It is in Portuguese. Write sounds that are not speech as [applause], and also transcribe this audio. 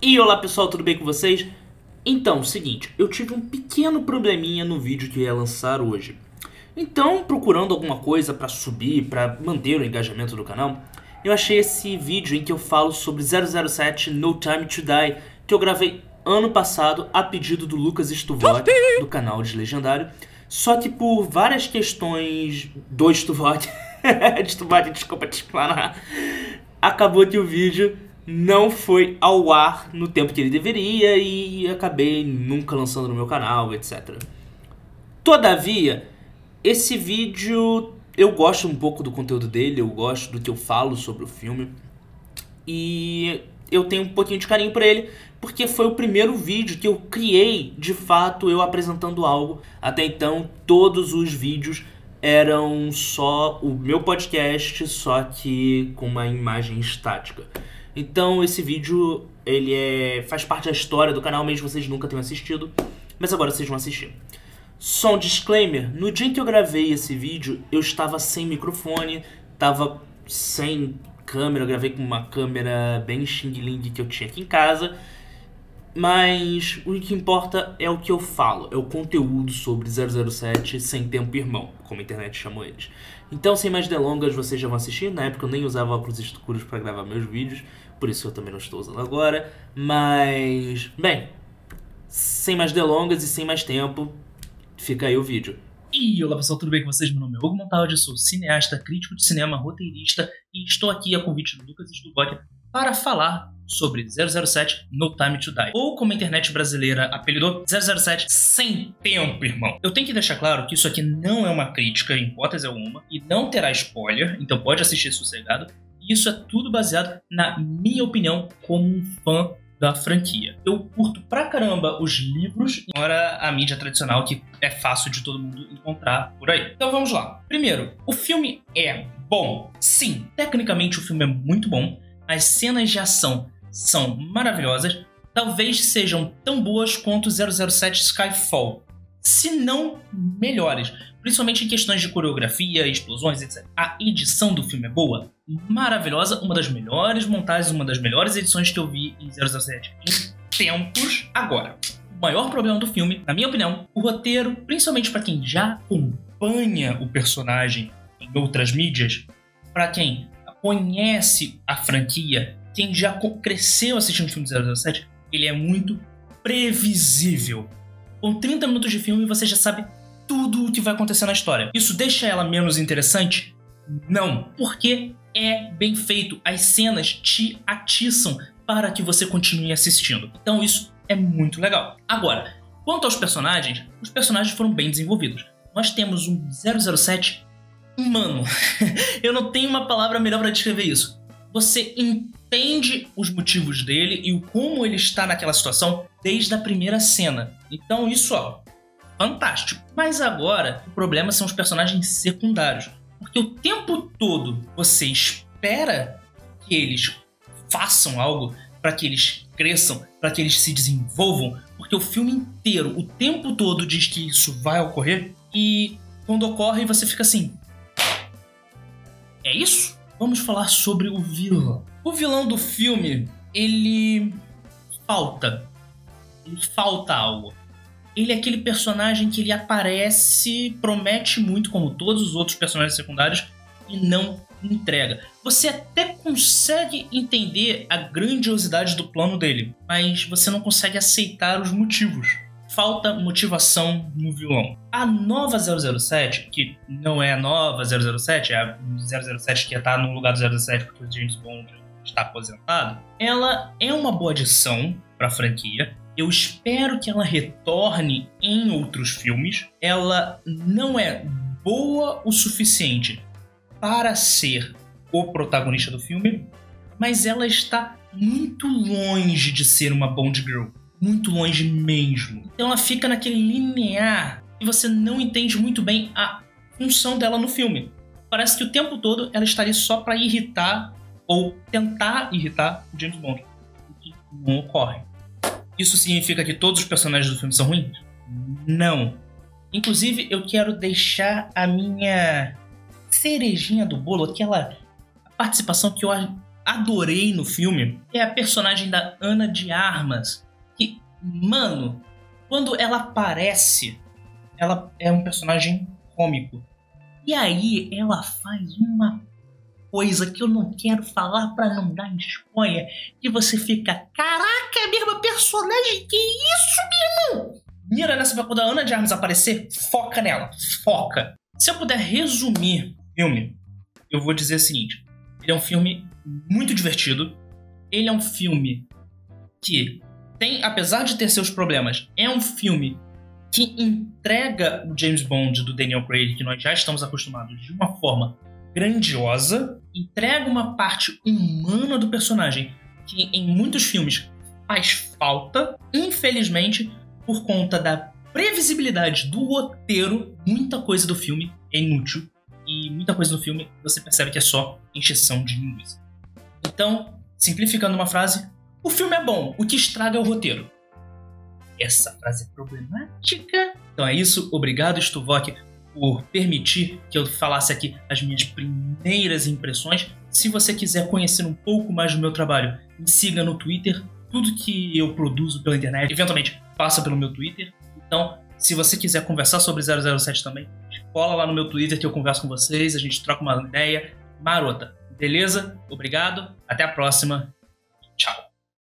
E olá pessoal, tudo bem com vocês? Então, seguinte, eu tive um pequeno probleminha no vídeo que eu ia lançar hoje. Então, procurando alguma coisa pra subir, pra manter o engajamento do canal, eu achei esse vídeo em que eu falo sobre 007 No Time to Die, que eu gravei ano passado a pedido do Lucas Stuvot, do canal de Legendário. Só que por várias questões do Stuvot, [laughs] Stuvot, desculpa te explanar, acabou que o vídeo não foi ao ar no tempo que ele deveria e acabei nunca lançando no meu canal, etc. Todavia, esse vídeo eu gosto um pouco do conteúdo dele, eu gosto do que eu falo sobre o filme e eu tenho um pouquinho de carinho por ele porque foi o primeiro vídeo que eu criei de fato eu apresentando algo. Até então, todos os vídeos eram só o meu podcast, só que com uma imagem estática. Então esse vídeo ele é, faz parte da história do canal, mesmo vocês nunca tenham assistido, mas agora vocês vão assistir. Só um disclaimer, no dia em que eu gravei esse vídeo, eu estava sem microfone, estava sem câmera, eu gravei com uma câmera bem xing-ling que eu tinha aqui em casa, mas o que importa é o que eu falo, é o conteúdo sobre 007 sem tempo irmão, como a internet chamou eles. Então, sem mais delongas, vocês já vão assistir. Na época eu nem usava óculos escuros para gravar meus vídeos, por isso eu também não estou usando agora. Mas, bem, sem mais delongas e sem mais tempo, fica aí o vídeo. E olá pessoal, tudo bem com vocês? Meu nome é Hugo Montaldi, sou cineasta, crítico de cinema, roteirista e estou aqui a convite do Lucas Stubot para falar sobre 007 No Time to Die, ou como a internet brasileira apelidou, 007 Sem Tempo, irmão. Eu tenho que deixar claro que isso aqui não é uma crítica em hipótese alguma e não terá spoiler, então pode assistir sossegado. Isso é tudo baseado na minha opinião como um fã da franquia. Eu curto pra caramba os livros, embora a mídia tradicional que é fácil de todo mundo encontrar por aí. Então vamos lá. Primeiro, o filme é bom. Sim, tecnicamente o filme é muito bom. As cenas de ação são maravilhosas, talvez sejam tão boas quanto 007 Skyfall, se não melhores, principalmente em questões de coreografia, explosões, etc. A edição do filme é boa, maravilhosa, uma das melhores montagens, uma das melhores edições que eu vi em 007 em tempos. Agora, o maior problema do filme, na minha opinião, o roteiro, principalmente para quem já acompanha o personagem em outras mídias, para quem conhece a franquia, quem já cresceu assistindo o filme 007, ele é muito previsível. Com 30 minutos de filme, você já sabe tudo o que vai acontecer na história. Isso deixa ela menos interessante? Não, porque é bem feito. As cenas te atiçam para que você continue assistindo. Então isso é muito legal. Agora, quanto aos personagens, os personagens foram bem desenvolvidos. Nós temos um 007 humano. [laughs] Eu não tenho uma palavra melhor para descrever isso. Você entende os motivos dele e o como ele está naquela situação desde a primeira cena. Então isso, ó, fantástico. Mas agora, o problema são os personagens secundários. Porque o tempo todo você espera que eles façam algo para que eles cresçam, para que eles se desenvolvam, porque o filme inteiro, o tempo todo diz que isso vai ocorrer e quando ocorre você fica assim: é isso? Vamos falar sobre o vilão. O vilão do filme, ele falta. Ele falta algo. Ele é aquele personagem que ele aparece, promete muito como todos os outros personagens secundários e não entrega. Você até consegue entender a grandiosidade do plano dele, mas você não consegue aceitar os motivos falta motivação no vilão. A nova 007, que não é a nova 007, é a 007 que está no lugar do 07 porque o James Bond está aposentado, ela é uma boa adição para a franquia. Eu espero que ela retorne em outros filmes. Ela não é boa o suficiente para ser o protagonista do filme, mas ela está muito longe de ser uma Bond Girl muito longe mesmo. Então ela fica naquele linear e você não entende muito bem a função dela no filme. Parece que o tempo todo ela estaria só para irritar ou tentar irritar o James Bond, o que não ocorre. Isso significa que todos os personagens do filme são ruins? Não. Inclusive, eu quero deixar a minha cerejinha do bolo, aquela participação que eu adorei no filme é a personagem da Ana de Armas. Mano, quando ela aparece, ela é um personagem cômico. E aí ela faz uma coisa que eu não quero falar para não dar spoiler, que você fica, caraca, é a mesma personagem, que isso, meu irmão? Mira nessa quando a Ana de Armas aparecer, foca nela, foca. Se eu puder resumir o filme, eu vou dizer o seguinte: ele é um filme muito divertido. Ele é um filme que tem, apesar de ter seus problemas, é um filme que entrega o James Bond do Daniel Craig, que nós já estamos acostumados, de uma forma grandiosa, entrega uma parte humana do personagem que em muitos filmes faz falta, infelizmente, por conta da previsibilidade do roteiro, muita coisa do filme é inútil e muita coisa do filme você percebe que é só encheção de linguiça. Então, simplificando uma frase, o filme é bom, o que estraga é o roteiro. Essa frase é problemática. Então é isso, obrigado Stuvok por permitir que eu falasse aqui as minhas primeiras impressões. Se você quiser conhecer um pouco mais do meu trabalho, me siga no Twitter. Tudo que eu produzo pela internet, eventualmente, passa pelo meu Twitter. Então, se você quiser conversar sobre 007 também, cola lá no meu Twitter que eu converso com vocês, a gente troca uma ideia marota. Beleza? Obrigado, até a próxima. Tchau.